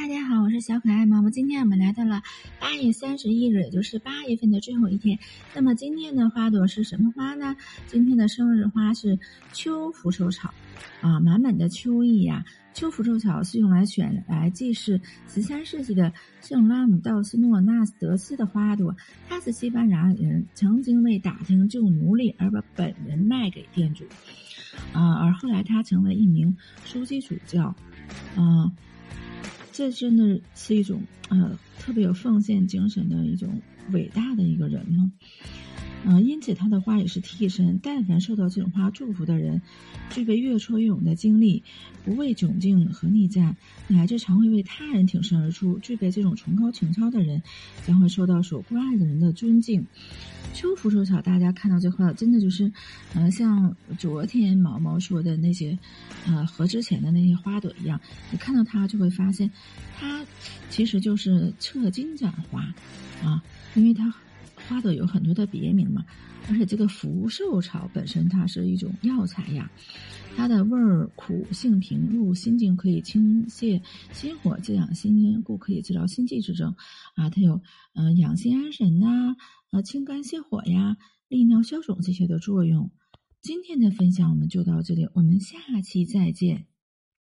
大家好，我是小可爱毛毛。今天我们来到了八月三十一日，也就是八月份的最后一天。那么今天的花朵是什么花呢？今天的生日花是秋福寿草，啊，满满的秋意呀。秋福寿草是用来选来祭祀十三世纪的圣拉姆道斯诺纳斯德斯的花朵。他是西班牙人，曾经为打听救奴隶而把本人卖给店主，啊，而后来他成为一名枢机主教，啊。这真的是一种呃特别有奉献精神的一种伟大的一个人吗？嗯，因此他的花也是替身。但凡受到这种花祝福的人，具备越挫越勇的经历，不畏窘境和逆战，乃至常会为他人挺身而出，具备这种崇高情操的人，将会受到所关爱的人的尊敬。秋福寿草，大家看到这花，真的就是，呃，像昨天毛毛说的那些，呃，和之前的那些花朵一样，你看到它就会发现，它其实就是侧金盏花，啊，因为它。花朵有很多的别名嘛，而且这个福寿草本身它是一种药材呀，它的味儿苦，性平，入心经，可以清泻心火，滋养心经，故可以治疗心悸之症。啊，它有呃养心安神呐，呃清肝泻火呀，利尿消肿这些的作用。今天的分享我们就到这里，我们下期再见。